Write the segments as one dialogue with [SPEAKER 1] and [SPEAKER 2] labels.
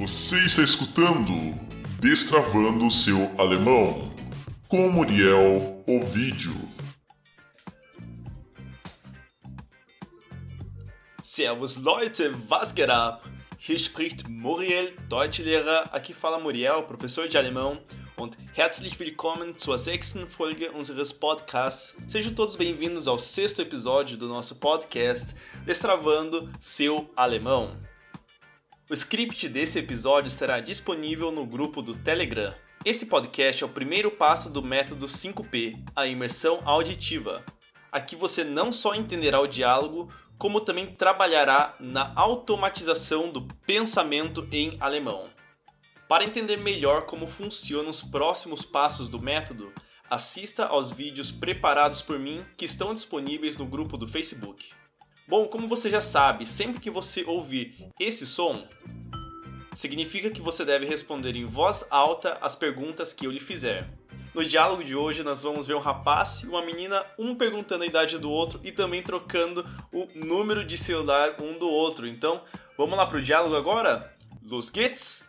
[SPEAKER 1] Você está escutando Destravando o seu alemão com Muriel Ovidio.
[SPEAKER 2] Servus Leute, was geht ab? Hier spricht Muriel, Deutschlehrer. Aqui fala Muriel, professor de alemão. Und herzlich willkommen zur sechsten Folge unseres Podcasts. Sejam todos bem-vindos ao sexto episódio do nosso podcast Destravando seu alemão. O script desse episódio estará disponível no grupo do Telegram. Esse podcast é o primeiro passo do método 5P, a imersão auditiva. Aqui você não só entenderá o diálogo, como também trabalhará na automatização do pensamento em alemão. Para entender melhor como funcionam os próximos passos do método, assista aos vídeos preparados por mim que estão disponíveis no grupo do Facebook. Bom, como você já sabe, sempre que você ouvir esse som, significa que você deve responder em voz alta as perguntas que eu lhe fizer. No diálogo de hoje, nós vamos ver um rapaz e uma menina, um perguntando a idade do outro e também trocando o número de celular um do outro. Então, vamos lá pro diálogo agora? Los geht's!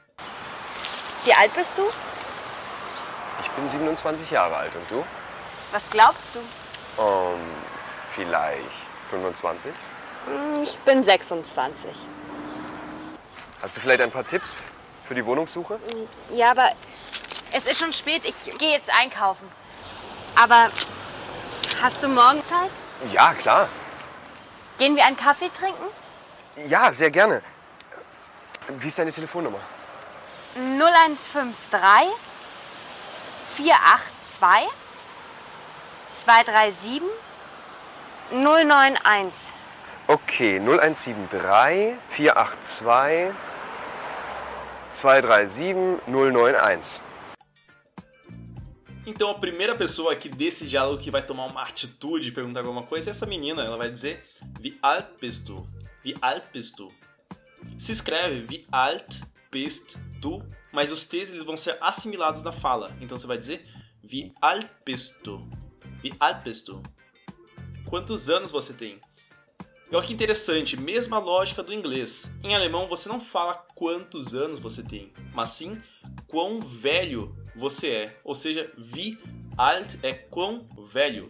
[SPEAKER 3] Wie alt bist du?
[SPEAKER 4] Ich bin 27 Jahre alt und du?
[SPEAKER 3] Was glaubst du?
[SPEAKER 4] Ähm, vielleicht 25?
[SPEAKER 3] Hm, Ich bin 26.
[SPEAKER 4] Hast du vielleicht ein paar Tipps für die Wohnungssuche?
[SPEAKER 3] Ja, aber es ist schon spät. Ich gehe jetzt einkaufen. Aber hast du morgen Zeit?
[SPEAKER 4] Ja, klar.
[SPEAKER 3] Gehen wir einen Kaffee trinken?
[SPEAKER 4] Ja, sehr gerne. Wie ist deine Telefonnummer?
[SPEAKER 3] 0153 482 237 091.
[SPEAKER 4] Okay, 0173 482 237 091.
[SPEAKER 2] Então a primeira pessoa aqui desse diálogo que vai tomar uma atitude e perguntar alguma coisa é essa menina. Ela vai dizer Wie alt bist du? Wie alt bist du? Se escreve Wie alt bist du, mas os T's eles vão ser assimilados na fala. Então você vai dizer Wie alt bist du? Wie alt bist du? Quantos anos você tem? E olha que interessante, mesma lógica do inglês. Em alemão você não fala quantos anos você tem, mas sim quão velho você é. Ou seja, wie alt é quão velho.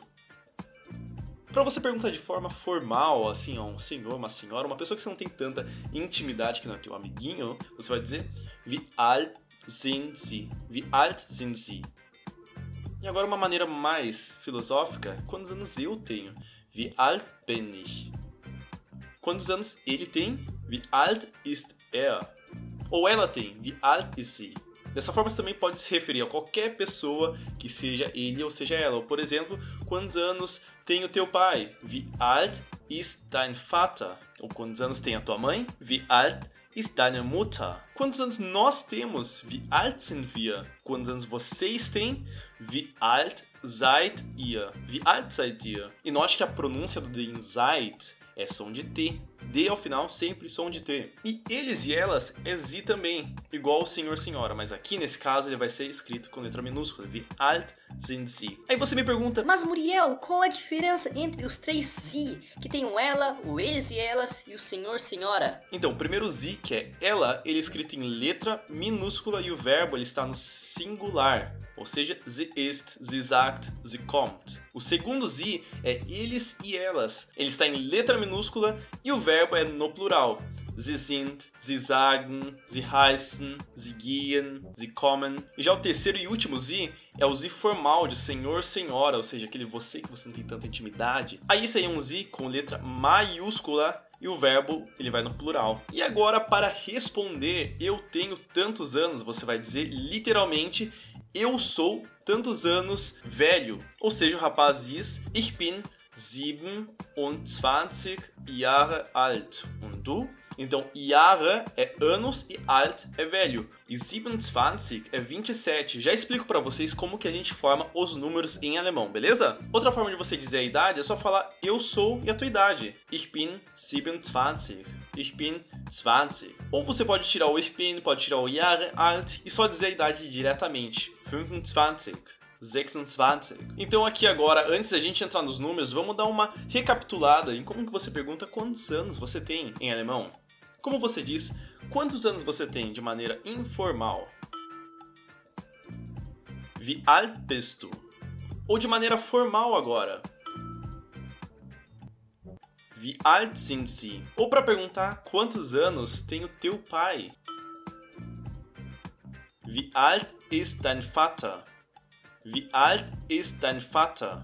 [SPEAKER 2] Para você perguntar de forma formal, assim, a um senhor, uma senhora, uma pessoa que você não tem tanta intimidade que não é teu amiguinho, você vai dizer Wie alt sind Sie? Wie alt sind Sie? E agora uma maneira mais filosófica, quantos anos eu tenho? Wie alt bin ich? Quantos anos ele tem? Wie alt ist er? Ou ela tem? Wie alt ist sie? Dessa forma, você também pode se referir a qualquer pessoa que seja ele ou seja ela. Ou, por exemplo, quantos anos tem o teu pai? Wie alt ist dein Vater? Ou quantos anos tem a tua mãe? Wie alt ist deine Mutter? Quantos anos nós temos? Wie alt sind wir? Quantos anos vocês têm? Wie alt seid ihr? Wie alt seid ihr? E note que a pronúncia do den seid é som de T. D ao final, sempre som de T. E eles e elas é Z também, igual o senhor senhora, mas aqui nesse caso ele vai ser escrito com letra minúscula, wie alt sind sie. Aí você me pergunta,
[SPEAKER 5] Mas Muriel, qual a diferença entre os três si? Que tem o ela, o eles e elas e o senhor, senhora?
[SPEAKER 2] então, o primeiro Z, que é ela, ele é escrito em letra minúscula e o verbo ele está no singular. Ou seja, sie ist, sie sagt, sie kommt. O segundo Z é eles e elas. Ele está em letra minúscula e o verbo é no plural. Sie sind, sie sagen, sie heißen, sie gehen, sie kommen. E já o terceiro e último Z é o Z formal de senhor, senhora, ou seja, aquele você que você não tem tanta intimidade. Aí é um Z com letra maiúscula e o verbo ele vai no plural. E agora para responder eu tenho tantos anos, você vai dizer literalmente eu sou tantos anos velho. Ou seja, o rapaz diz Ich bin 27 Jahre alt. Und du? Então, Jahre é anos e alt é velho. E 27 é 27. Já explico para vocês como que a gente forma os números em alemão, beleza? Outra forma de você dizer a idade é só falar eu sou e a tua idade. Ich bin 27. Ich bin 20. Ou você pode tirar o ich bin, pode tirar o Jahre alt e só dizer a idade diretamente. 25. 26. Então aqui agora, antes da gente entrar nos números, vamos dar uma recapitulada em como que você pergunta quantos anos você tem em alemão. Como você diz, quantos anos você tem de maneira informal? Wie alt bist du? Ou de maneira formal agora. Wie alt sind Sie? Ou para perguntar quantos anos tem o teu pai. Wie alt ist dein Vater? Wie alt ist dein Vater?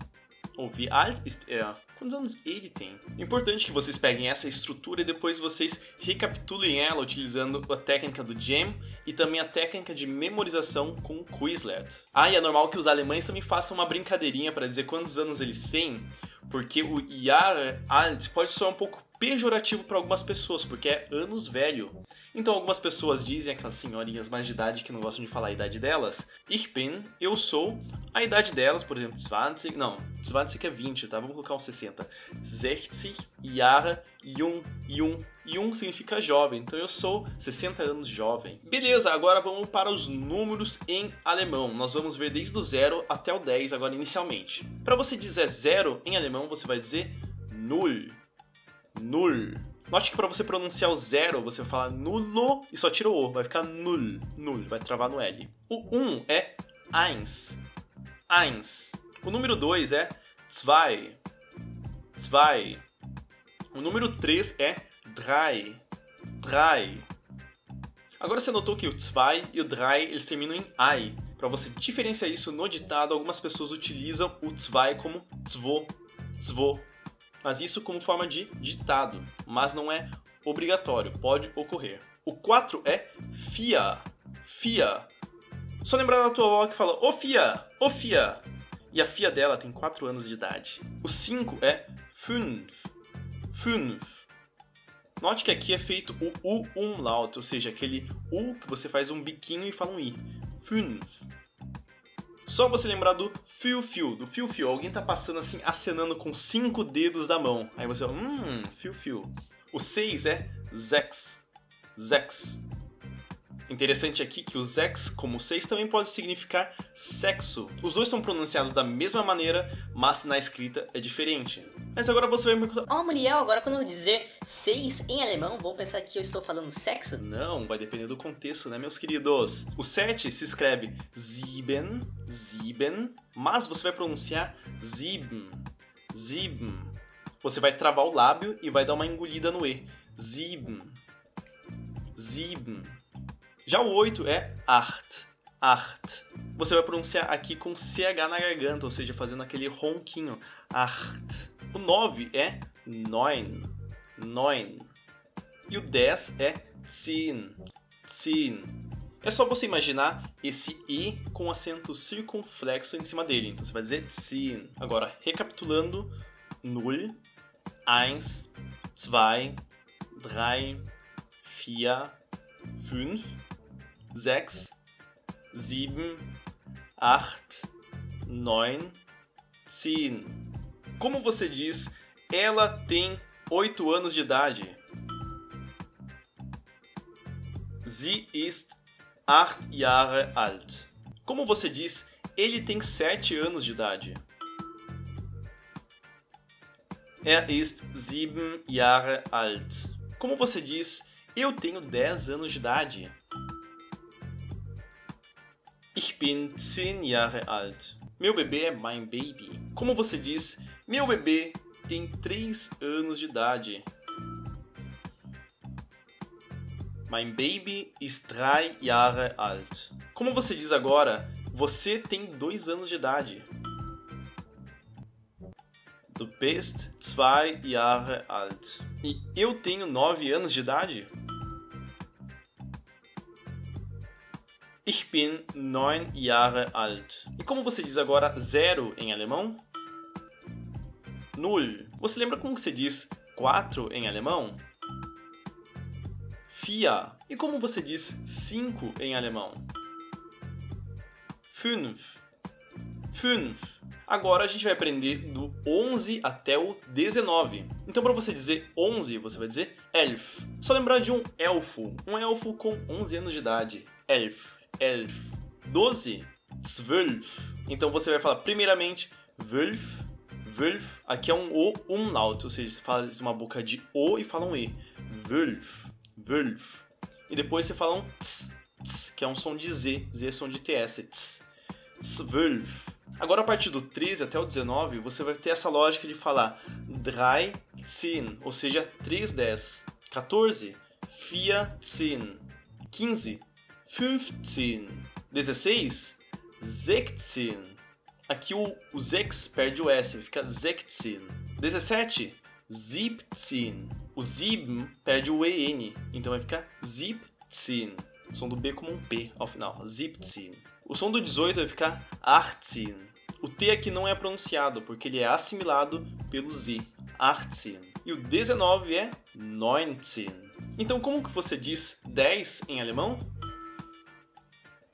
[SPEAKER 2] Ou wie alt ist er? Quantos anos ele tem? Importante que vocês peguem essa estrutura e depois vocês recapitulem ela utilizando a técnica do Jam e também a técnica de memorização com o Quizlet. Ah, e é normal que os alemães também façam uma brincadeirinha para dizer quantos anos eles têm, porque o Jahr alt pode soar um pouco pejorativo para algumas pessoas, porque é anos velho. Então algumas pessoas dizem, aquelas senhorinhas mais de idade que não gostam de falar a idade delas, Ich bin, eu sou, a idade delas, por exemplo, 20, não, 20 é 20, tá? Vamos colocar uns 60. 60 Jahre jung, jung, jung significa jovem, então eu sou 60 anos jovem. Beleza, agora vamos para os números em alemão. Nós vamos ver desde o 0 até o 10 agora inicialmente. Para você dizer 0 em alemão, você vai dizer null null. Note que para você pronunciar o zero, você vai falar nulo e só tira o O, vai ficar null, null, vai travar no L. O 1 um é eins, eins. O número 2 é zwei, zwei. O número 3 é drei, drei. Agora você notou que o zwei e o drei eles terminam em ai. Para você diferenciar isso no ditado, algumas pessoas utilizam o zwei como zwo, zwo mas isso como forma de ditado, mas não é obrigatório, pode ocorrer. O 4 é fia, fia. Só lembrar da tua avó que fala, ô fia, ô fia. E a fia dela tem 4 anos de idade. O 5 é fünf, fünf. Note que aqui é feito o U umlaut, ou seja, aquele U que você faz um biquinho e fala um I. Fünf. Só você lembrar do fio-fio, do fio-fio. Alguém tá passando assim, acenando com cinco dedos da mão. Aí você, hum, fio-fio. O 6 é Zex. Zex. Interessante aqui que o Zex, como 6, também pode significar sexo. Os dois são pronunciados da mesma maneira, mas na escrita é diferente. Mas agora você vai me perguntar:
[SPEAKER 5] Ó, oh, Muriel, agora quando eu dizer seis em alemão, vão pensar que eu estou falando sexo?
[SPEAKER 2] Não, vai depender do contexto, né, meus queridos? O 7 se escreve sieben, sieben, mas você vai pronunciar sieben, sieben. Você vai travar o lábio e vai dar uma engolida no E. Sieben, sieben. Já o 8 é art, art. Você vai pronunciar aqui com CH na garganta, ou seja, fazendo aquele ronquinho. Art. O 9 é neun, neun. E o 10 é zehn, zehn. É só você imaginar esse E com acento circunflexo em cima dele. Então você vai dizer zehn. Agora, recapitulando: 0, 1, 2, 3, 4, 5, 6, 7, 8, 9, 10. Como você diz, ela tem 8 anos de idade? Sie ist 8 Jahre alt. Como você diz, ele tem 7 anos de idade? Er ist 7 Jahre alt. Como você diz, eu tenho 10 anos de idade? Ich bin 10 Jahre alt. Meu bebê é mein baby. Como você diz, meu bebê tem 3 anos de idade. Mein Baby ist 3 Jahre alt. Como você diz agora, você tem 2 anos de idade. Du bist 2 Jahre alt. E eu tenho 9 anos de idade? Ich bin neun Jahre alt. E como você diz agora zero em alemão? Null. Você lembra como você diz quatro em alemão? Vier. E como você diz cinco em alemão? Fünf. Fünf. Agora a gente vai aprender do 11 até o 19. Então para você dizer 11, você vai dizer elf. Só lembrar de um elfo, um elfo com 11 anos de idade. Elf elf. 12, zwölf. Então você vai falar primeiramente wölf, wölf. Aqui é um O umlaut, ou seja, você faz uma boca de O e fala um E. Wölf, zwölf. E depois você fala um ts, ts, que é um som de Z, Z é som de TS, ts, zwölf. Agora a partir do 13 até o 19, você vai ter essa lógica de falar 13, ou seja, 3, 10. 14, 14. 15, 15. 16, 16. Aqui o, o Zex perde o S, fica 16. 17, 17. O Zib perde o EN, então vai ficar 17. O som do B como um P ao final, 17. O som do 18 vai ficar 18. O T aqui não é pronunciado, porque ele é assimilado pelo Z, 18. E o 19 é 19. Então como que você diz 10 em alemão?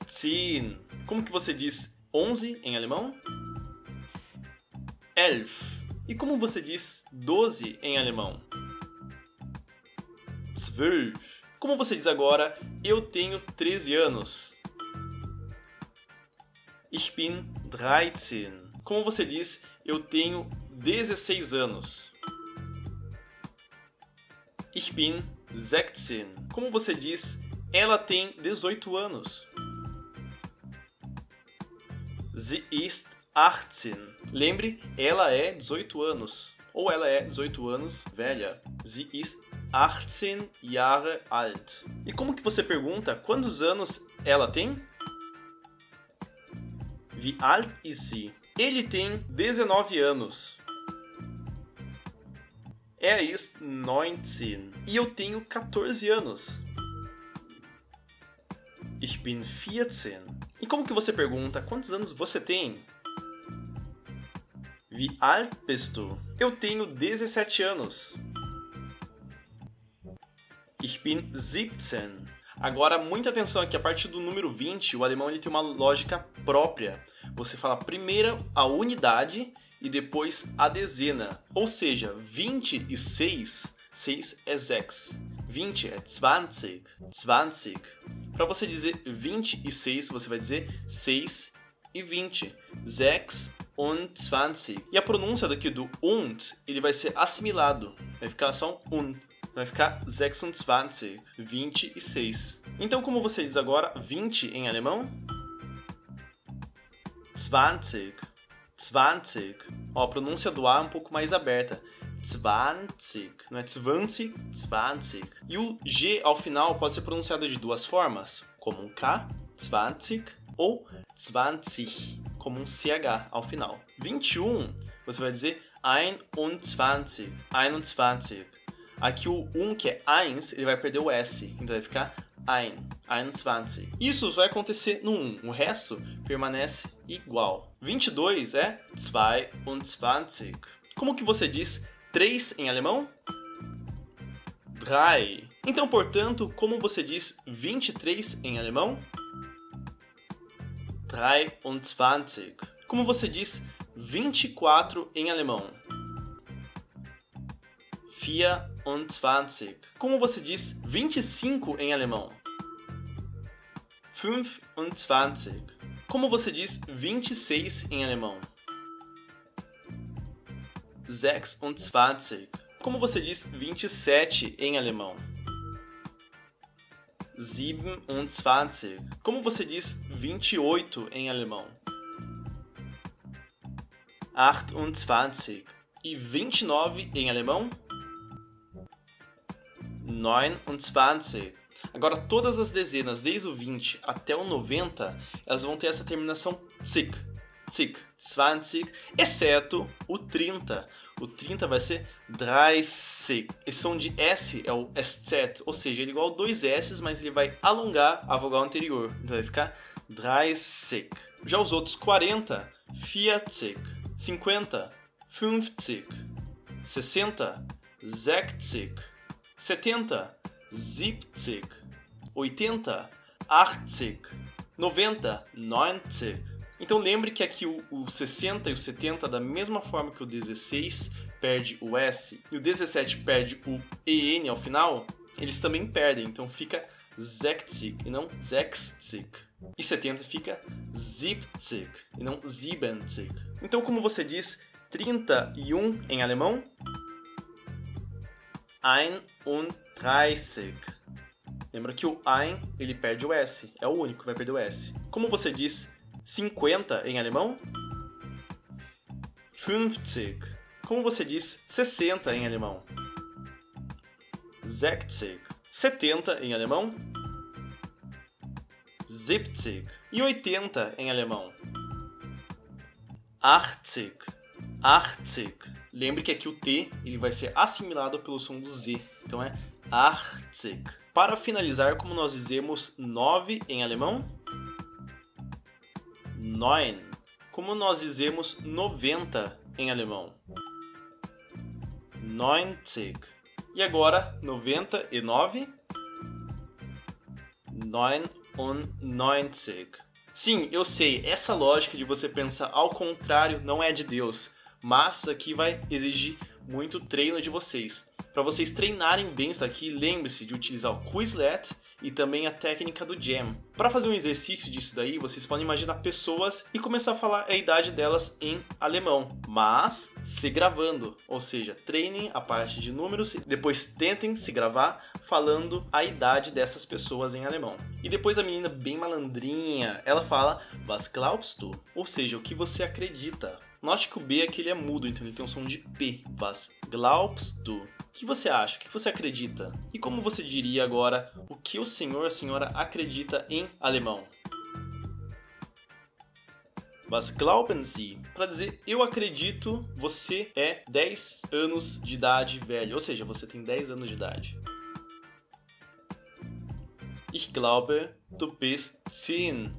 [SPEAKER 2] 10. Como que você diz 11 em alemão? 11. E como você diz 12 em alemão? 12. Como você diz agora, eu tenho 13 anos? Ich bin 13. Como você diz, eu tenho 16 anos? Ich bin 16. Como você diz, ela tem 18 anos? Sie ist 18. Lembre, ela é 18 anos. Ou ela é 18 anos velha. Sie ist 18 Jahre alt. E como que você pergunta quantos anos ela tem? Wie alt ist sie? Ele tem 19 anos. Er ist 19. E eu tenho 14 anos. Ich bin 14. E como que você pergunta quantos anos você tem? Wie alt bist du? Eu tenho 17 anos. Ich bin 17. Agora, muita atenção aqui, a partir do número 20, o alemão ele tem uma lógica própria. Você fala primeiro a unidade e depois a dezena. Ou seja, 26, 6 é 6. 20 é 20, 20. Para você dizer 26, você vai dizer 6 e 20. 6 und 20. E a pronúncia daqui do und, ele vai ser assimilado. Vai ficar só um und. Vai ficar 26, 26. Então, como você diz agora 20 em alemão? 20, 20. Ó, a pronúncia do A é um pouco mais aberta. 20, não é 20, 20. E o G ao final pode ser pronunciado de duas formas, como um K, 20, ou 20, como um CH ao final. 21, você vai dizer 21, 21. Aqui o 1, que é 1, ele vai perder o S, então vai ficar ein, 21. Isso vai acontecer no 1, o resto permanece igual. 22 é 22. Como que você diz 3 em alemão? Drei. Então, portanto, como você diz 23 em alemão? 23. Como você diz 24 em alemão? 24. Como você diz 25 em alemão? 25. Como você diz 26 em alemão? 26. Como você diz 27 em alemão? 27. Como você diz 28 em alemão? 28. E 29 em alemão? 29. Agora, todas as dezenas, desde o 20 até o 90, elas vão ter essa terminação zig, 20, exceto o 30. O 30 vai ser 30. Esse som de S é o SZ, ou seja, ele é igual a dois S, mas ele vai alongar a vogal anterior. Então vai ficar 30. Já os outros 40, 40, 50, 50, 60, 60, 70, 70, 80, 80, 90, 90. Então lembre que aqui o, o 60 e o 70, da mesma forma que o 16 perde o S e o 17 perde o EN ao final, eles também perdem, então fica 60 e não 60. E 70 fica 70 e não 70. Então como você diz 31 em alemão? 31. Lembra que o ein, ele perde o S. É o único que vai perder o S. Como você diz 50 em alemão? 50. Como você diz 60 em alemão? 60. 70 em alemão? 70. E 80 em alemão? 80. 80. Lembre que aqui o T ele vai ser assimilado pelo som do Z. Então é 80. Para finalizar, como nós dizemos 9 em alemão? 9. Como nós dizemos 90 em alemão? 90. E agora, 99? 99. Sim, eu sei, essa lógica de você pensar ao contrário não é de Deus, mas aqui vai exigir muito treino de vocês. Para vocês treinarem bem isso aqui, lembre-se de utilizar o Quizlet e também a técnica do Jam. Para fazer um exercício disso daí, vocês podem imaginar pessoas e começar a falar a idade delas em alemão, mas se gravando, ou seja, treinem a parte de números e depois tentem se gravar falando a idade dessas pessoas em alemão. E depois a menina bem malandrinha, ela fala Was glaubst du? Ou seja, o que você acredita. Note que o B aqui ele é mudo, então ele tem um som de P. Was glaubst du? Que você acha? O que você acredita? E como você diria agora o que o senhor, a senhora acredita em alemão? Was glauben Sie? Para dizer eu acredito, você é 10 anos de idade velho. Ou seja, você tem 10 anos de idade. Ich glaube, du bist 10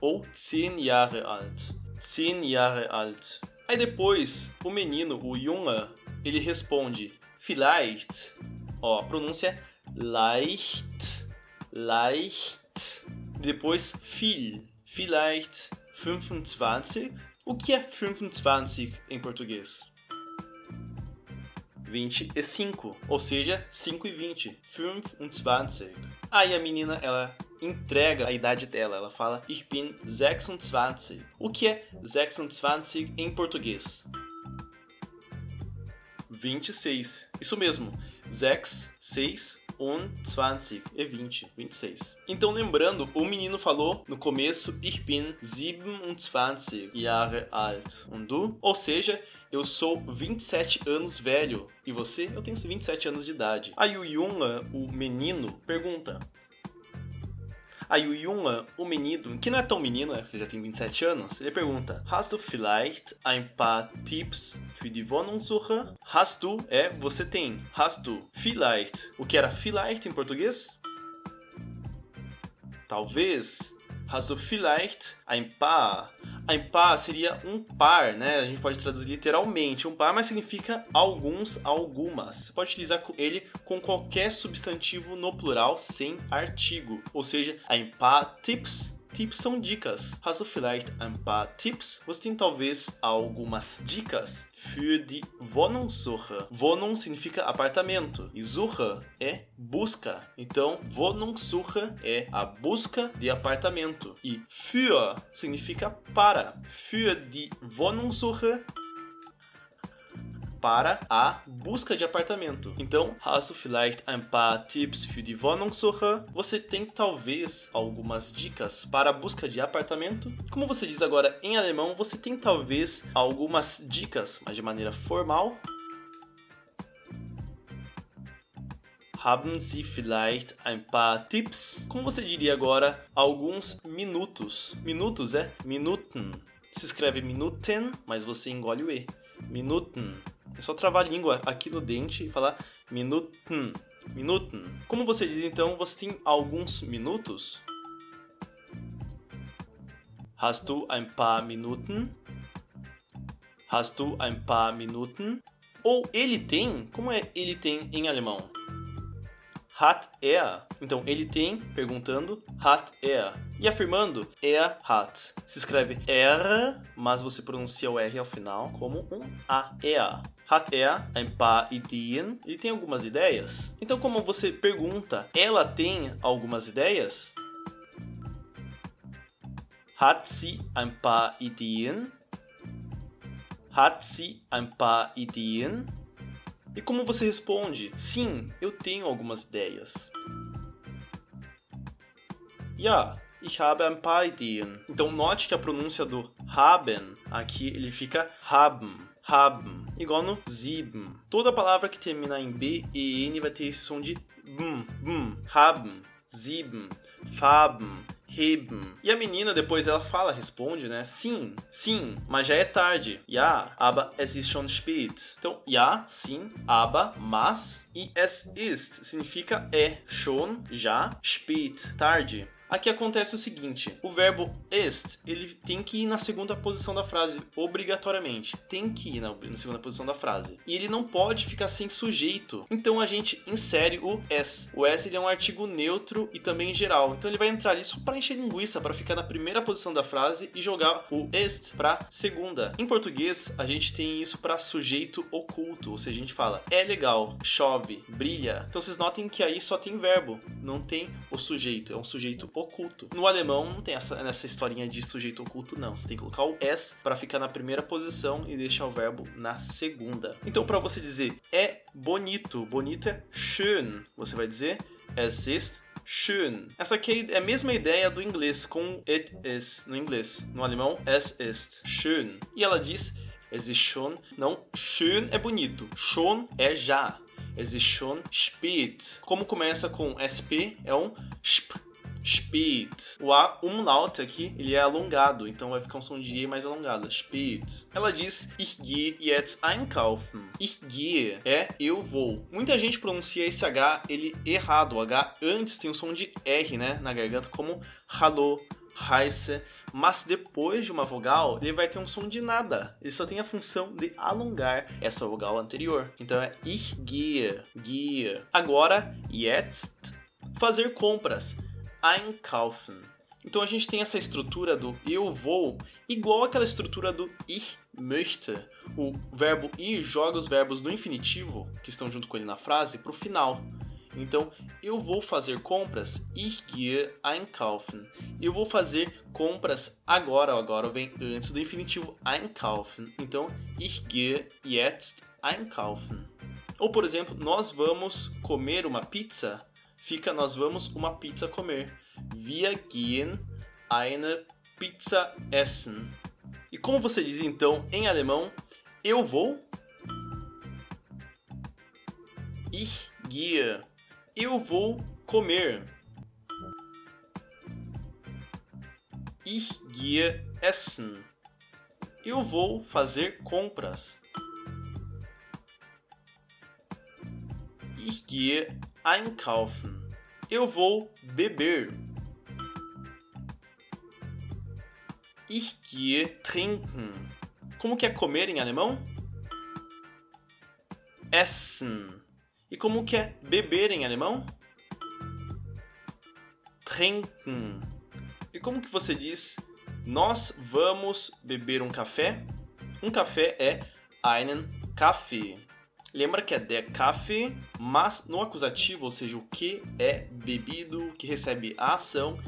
[SPEAKER 2] ou 10 Jahre alt. 10 Jahre alt. Aí depois, o menino, o Junge, ele responde vielleicht. Ó, a pronúncia é leicht, leicht. Depois, viel, vielleicht 25. O que é 25 em português? 25, ou seja, 5 e 20. 25. Aí a menina, ela entrega a idade dela. Ela fala Ich bin 26. O que é 26 em português? 26. Isso mesmo. 6, 6 und 20 é 20, 26. Então lembrando, o menino falou no começo Ich bin 27 Jahre alt. Und du? Ou seja, eu sou 27 anos velho. E você? Eu tenho 27 anos de idade. Aí o Junga, o menino, pergunta: Aí o Junge, o menino, que não é tão menino, né, que já tem 27 anos, ele pergunta: Hast du vielleicht ein paar Tipps für die Wohnungssuche? Hast du é você tem. Hast du vielleicht? O que era vielleicht em português? Talvez. Du vielleicht ein paar? Ein paar seria um par, né? A gente pode traduzir literalmente um par, mas significa alguns, algumas. Você pode utilizar ele com qualquer substantivo no plural sem artigo. Ou seja, ein paar Tipps Tips são dicas. Hast du vielleicht ein paar Tipps? Você tem talvez algumas dicas für die Wohnungssuche. Wohnung significa apartamento e Suche é busca. Então, Wohnungssuche é a busca de apartamento e für significa para. Für die Wohnungssuche para a busca de apartamento. Então, hast du vielleicht ein paar Tipps für die Wohnungssuche? Você tem talvez algumas dicas para a busca de apartamento? Como você diz agora em alemão, você tem talvez algumas dicas, mas de maneira formal. Haben Sie vielleicht ein paar Tipps? Como você diria agora alguns minutos? Minutos é Minuten. Se escreve Minuten, mas você engole o E. Minuten. É só travar a língua aqui no dente e falar Minuten. Minuten. Como você diz então, você tem alguns minutos? Hast du ein paar Minuten? Hast du ein paar Minuten? Ou ele tem? Como é ele tem em alemão? Hat er. Então, ele tem, perguntando, hat er. E afirmando, er hat. Se escreve er, mas você pronuncia o R ao final como um A. Er. Hat er ein paar Ideen? Ele tem algumas ideias? Então, como você pergunta, ela tem algumas ideias? Hat sie ein paar Ideen? Hat sie ein paar Ideen? E como você responde? Sim, eu tenho algumas ideias. Ja, ich habe ein paar Ideen. Então note que a pronúncia do haben aqui ele fica haben. Haben, igual no sieben. Toda palavra que termina em B e N vai ter esse som de bum, bum, haben, farben, heben. E a menina depois ela fala, responde, né? Sim, sim, mas já é tarde. Ja, aber es ist schon spät. Então, ja, sim, aber, mas e es ist significa é, schon, já, spät, tarde. Aqui acontece o seguinte: o verbo est ele tem que ir na segunda posição da frase, obrigatoriamente. Tem que ir na, na, segunda posição da frase. E ele não pode ficar sem sujeito. Então a gente insere o s. O s ele é um artigo neutro e também geral. Então ele vai entrar ali só para encher linguiça, para ficar na primeira posição da frase e jogar o est para segunda. Em português, a gente tem isso para sujeito oculto, ou seja, a gente fala é legal, chove, brilha. Então vocês notem que aí só tem verbo, não tem o sujeito, é um sujeito oculto oculto. No alemão não tem essa, essa historinha de sujeito oculto, não. Você tem que colocar o s para ficar na primeira posição e deixar o verbo na segunda. Então, para você dizer é bonito, bonito é schön, você vai dizer es ist schön. Essa aqui é a mesma ideia do inglês com it is no inglês. No alemão, es ist schön. E ela diz es ist schon. Não, schön é bonito. Schon é já. Es ist schon spät. Como começa com SP, é um sp Spät. O A umlaut aqui, ele é alongado, então vai ficar um som de E mais alongado. Spät. Ela diz Ich gehe jetzt einkaufen. Ich gehe é eu vou. Muita gente pronuncia esse H ele errado. O H antes tem o som de R, né, na garganta, como Hallo, heiße, mas depois de uma vogal, ele vai ter um som de nada. Ele só tem a função de alongar essa vogal anterior. Então é ich gehe, gehe. Agora, jetzt, fazer compras einkaufen. Então a gente tem essa estrutura do eu vou, igual aquela estrutura do ich möchte. O verbo ir joga os verbos no infinitivo, que estão junto com ele na frase, para o final. Então, eu vou fazer compras, ich gehe einkaufen. Eu vou fazer compras agora, agora vem antes do infinitivo einkaufen. Então, ich gehe jetzt einkaufen. Ou, por exemplo, nós vamos comer uma pizza fica nós vamos uma pizza comer. Wir gehen eine Pizza essen. E como você diz então em alemão, eu vou? Ich gehe. Eu vou comer. Ich gehe essen. Eu vou fazer compras. Ich gehe einkaufen. Eu vou beber. Ich gehe trinken. Como que é comer em alemão? Essen. E como que é beber em alemão? Trinken. E como que você diz nós vamos beber um café? Um café é einen Kaffee. Lembra que é der Kaffee, mas no acusativo, ou seja, o que é bebido, que recebe a ação,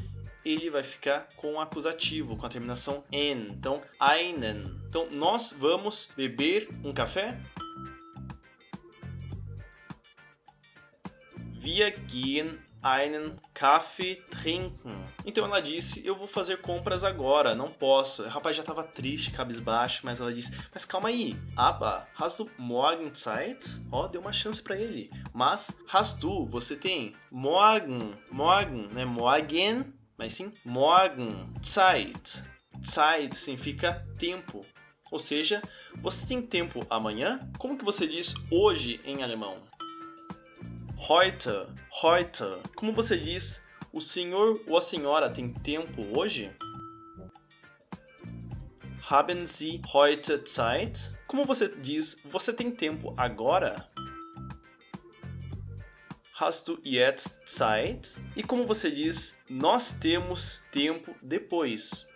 [SPEAKER 2] ele vai ficar com o acusativo, com a terminação en. Então, einen. Então, nós vamos beber um café? Wir gehen einen Kaffee trinken. Então ela disse: Eu vou fazer compras agora, não posso. O rapaz já estava triste, cabisbaixo, mas ela disse: Mas calma aí, Aba, hast du morgen Zeit? Ó, oh, deu uma chance para ele. Mas hast du, você tem morgen, morgen, né? Morgen, mas sim morgen Zeit. Zeit significa tempo. Ou seja, você tem tempo amanhã? Como que você diz hoje em alemão? Heute, heute. Como você diz, o senhor ou a senhora tem tempo hoje? Haben Sie heute Zeit? Como você diz, você tem tempo agora? Hast du jetzt Zeit? E como você diz, nós temos tempo depois?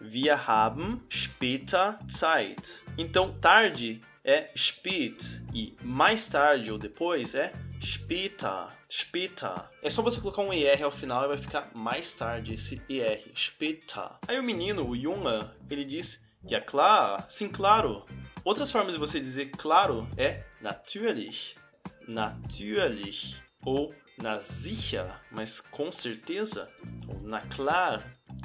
[SPEAKER 2] Wir haben später Zeit. Então, tarde é spät e mais tarde ou depois é später, später. É só você colocar um ER ao final e vai ficar mais tarde esse ER, später. Aí o menino, o Junge, ele diz que é claro, sim, claro. Outras formas de você dizer claro é natürlich, natürlich. ou na sicher, mas com certeza, ou na klar.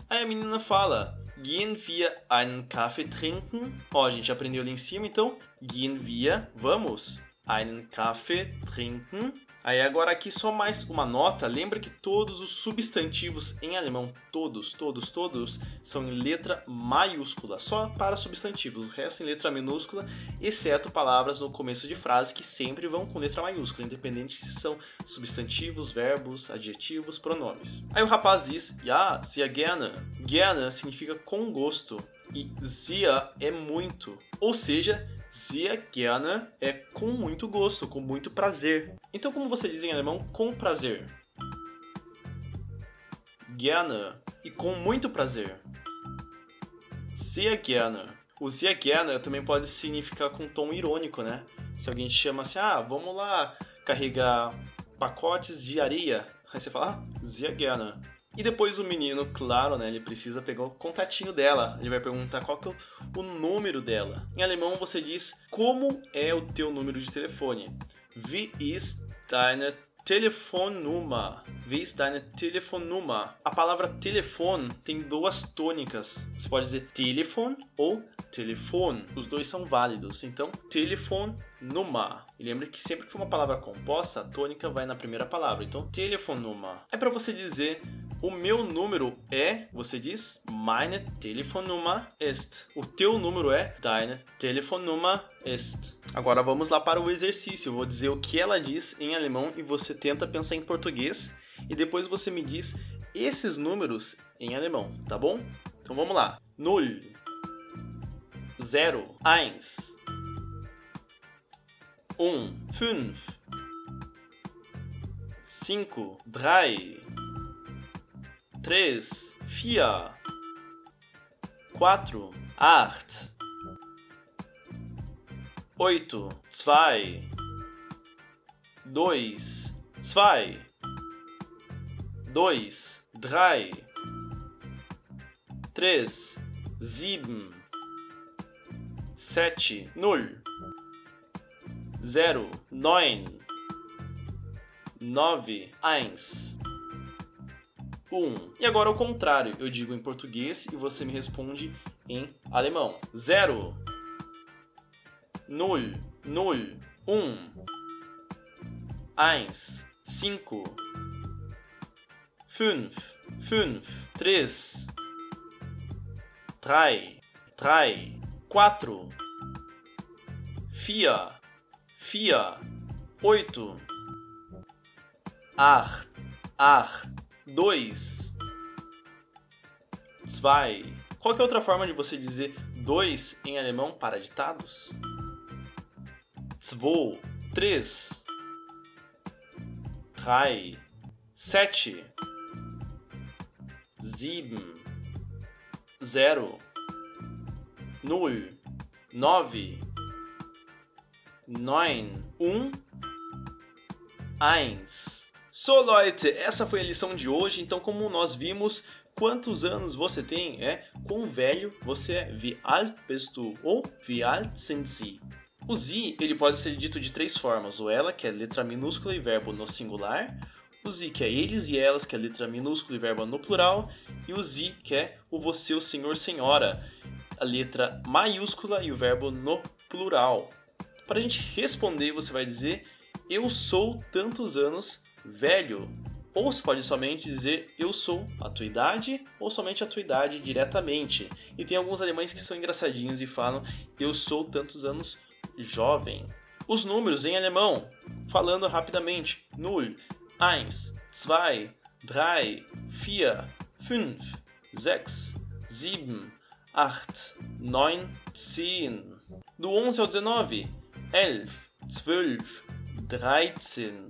[SPEAKER 2] Aí a menina fala: Gehen wir einen Kaffee trinken? Ó, a gente aprendeu ali em cima, então. Gehen wir, vamos, einen Kaffee trinken. Aí agora aqui só mais uma nota, lembra que todos os substantivos em alemão, todos, todos, todos, são em letra maiúscula, só para substantivos, o resto em letra minúscula, exceto palavras no começo de frase que sempre vão com letra maiúscula, independente se são substantivos, verbos, adjetivos, pronomes. Aí o rapaz diz, ja, sehr gerne. Gerne significa com gosto e sehr é muito, ou seja, Sehr gerne é com muito gosto, com muito prazer. Então, como você diz em alemão, com prazer? Gerne e com muito prazer. Sehr gerne. O sehr gerne também pode significar com tom irônico, né? Se alguém te chama assim, ah, vamos lá carregar pacotes de areia. Aí você fala, ah, sehr gerne. E depois o menino, claro, né, ele precisa pegar o contatinho dela. Ele vai perguntar qual que é o número dela. Em alemão você diz como é o teu número de telefone. Wie ist deine Telefonnummer? Wie ist deine Telefonnummer? A palavra telefone tem duas tônicas. Você pode dizer telefone ou telefone. Os dois são válidos. Então, Telefonnummer. E lembre que sempre que for uma palavra composta, a tônica vai na primeira palavra. Então, Telefonnummer. É para você dizer o meu número é, você diz, meine Telefonnummer ist. O teu número é deine Telefonnummer ist. Agora vamos lá para o exercício. Eu vou dizer o que ela diz em alemão e você tenta pensar em português e depois você me diz esses números em alemão, tá bom? Então vamos lá. 0 0 1 1 5 5 3 três, vier, quatro, acht, oito, zwei, dois, zwei, dois, drei, três, sieben, sete, null, zero, neun, nove, eins. 1. Um. E agora o contrário, eu digo em português e você me responde em alemão. 0 0 0 1 1 5 5 5 3 3 3 4 4 4 8 8 8 dois. Zwei. Qual é outra forma de você dizer dois em alemão para ditados? Zwei. Três. Drei. Sete. Sieben. Zero. Null. Nove. Neun. Um. Eins. So, Leute, essa foi a lição de hoje. Então, como nós vimos, quantos anos você tem é quão velho você é. Wie alt bist du? Ou wie alt sind Sie? O Sie ele pode ser dito de três formas: o ela, que é letra minúscula e verbo no singular, o Sie, que é eles e elas, que é letra minúscula e verbo no plural, e o Sie, que é o você, o senhor, senhora, a letra maiúscula e o verbo no plural. Para a gente responder, você vai dizer: Eu sou tantos anos velho. Ou você pode somente dizer eu sou a tua idade, ou somente a tua idade diretamente. E tem alguns alemães que são engraçadinhos e falam eu sou tantos anos jovem. Os números em alemão, falando rapidamente: 0, 1, 2, 3, 4, 5, 6, 7, 8, 9, 10. Do 11 ao 19: 11, 12, 13,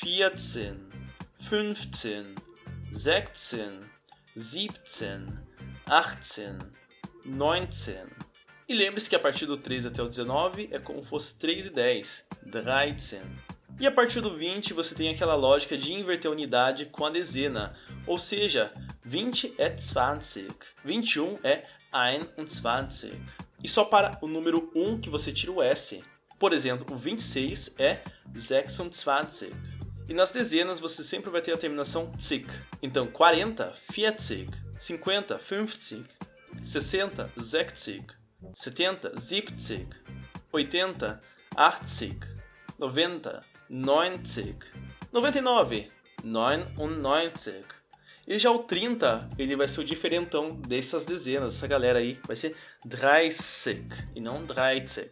[SPEAKER 2] 14, 15, 16, 17, 18, 19. E lembre-se que a partir do 3 até o 19 é como se fosse 3 e 10, 13. E a partir do 20 você tem aquela lógica de inverter a unidade com a dezena, ou seja, 20 é 20, 21 é 21. E só para o número 1 que você tira o S. Por exemplo, o 26 é 26. E nas dezenas você sempre vai ter a terminação zig. Então 40, 40, 50, 50, 60, 60, 70, 70, 80, 80, 90, 90, 99, 99. E já o 30, ele vai ser o diferentão dessas dezenas, essa galera aí. Vai ser 30 e não 30.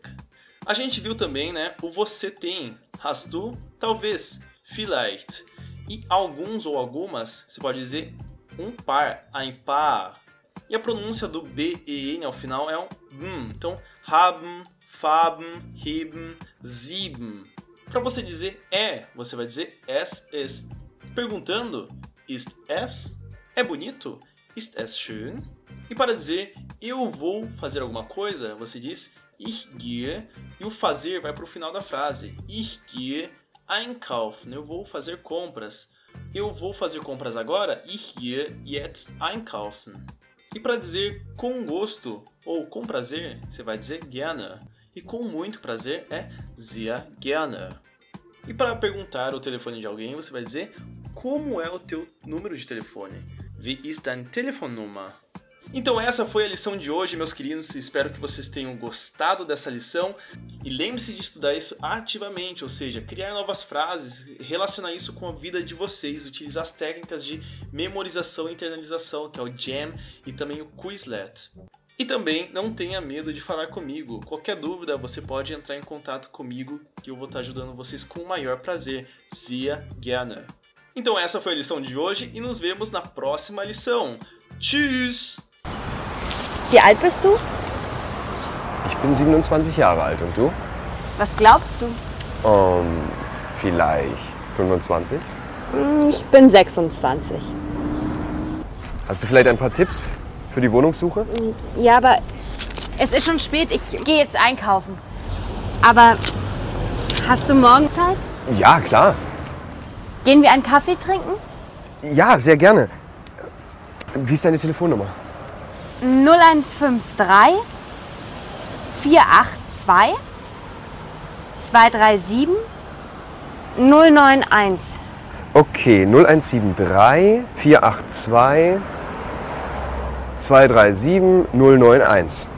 [SPEAKER 2] A gente viu também, né, o você tem, hast du, talvez, vielleicht. E alguns ou algumas, você pode dizer um par, ein paar. E a pronúncia do B e N ao final é um M. Então, haben, faben, heben, sieben. Para você dizer é, você vai dizer es ist. Perguntando, ist es? É bonito? Ist es schön? E para dizer eu vou fazer alguma coisa, você diz ich gehe e o fazer vai para o final da frase. Ich gehe einkaufen. Eu vou fazer compras. Eu vou fazer compras agora. Ich gehe jetzt einkaufen. E para dizer com gosto ou com prazer, você vai dizer gerne. E com muito prazer é sehr gerne. E para perguntar o telefone de alguém, você vai dizer como é o teu número de telefone. Wie ist dein Telefonnummer? Então essa foi a lição de hoje, meus queridos. Espero que vocês tenham gostado dessa lição e lembre-se de estudar isso ativamente, ou seja, criar novas frases, relacionar isso com a vida de vocês, utilizar as técnicas de memorização e internalização, que é o Jam e também o Quizlet. E também não tenha medo de falar comigo. Qualquer dúvida, você pode entrar em contato comigo, que eu vou estar ajudando vocês com o maior prazer. Zia Gerne. Então essa foi a lição de hoje e nos vemos na próxima lição. Tschüss!
[SPEAKER 3] Wie alt bist du?
[SPEAKER 4] Ich bin 27 Jahre alt und du?
[SPEAKER 3] Was glaubst du?
[SPEAKER 4] Ähm, vielleicht 25?
[SPEAKER 3] Ich bin 26.
[SPEAKER 4] Hast du vielleicht ein paar Tipps für die Wohnungssuche?
[SPEAKER 3] Ja, aber es ist schon spät. Ich gehe jetzt einkaufen. Aber hast du morgen Zeit?
[SPEAKER 4] Ja, klar.
[SPEAKER 3] Gehen wir einen Kaffee trinken?
[SPEAKER 4] Ja, sehr gerne. Wie ist deine Telefonnummer?
[SPEAKER 3] 0153 482 237 091.
[SPEAKER 4] Okay, 0173 482 237 091.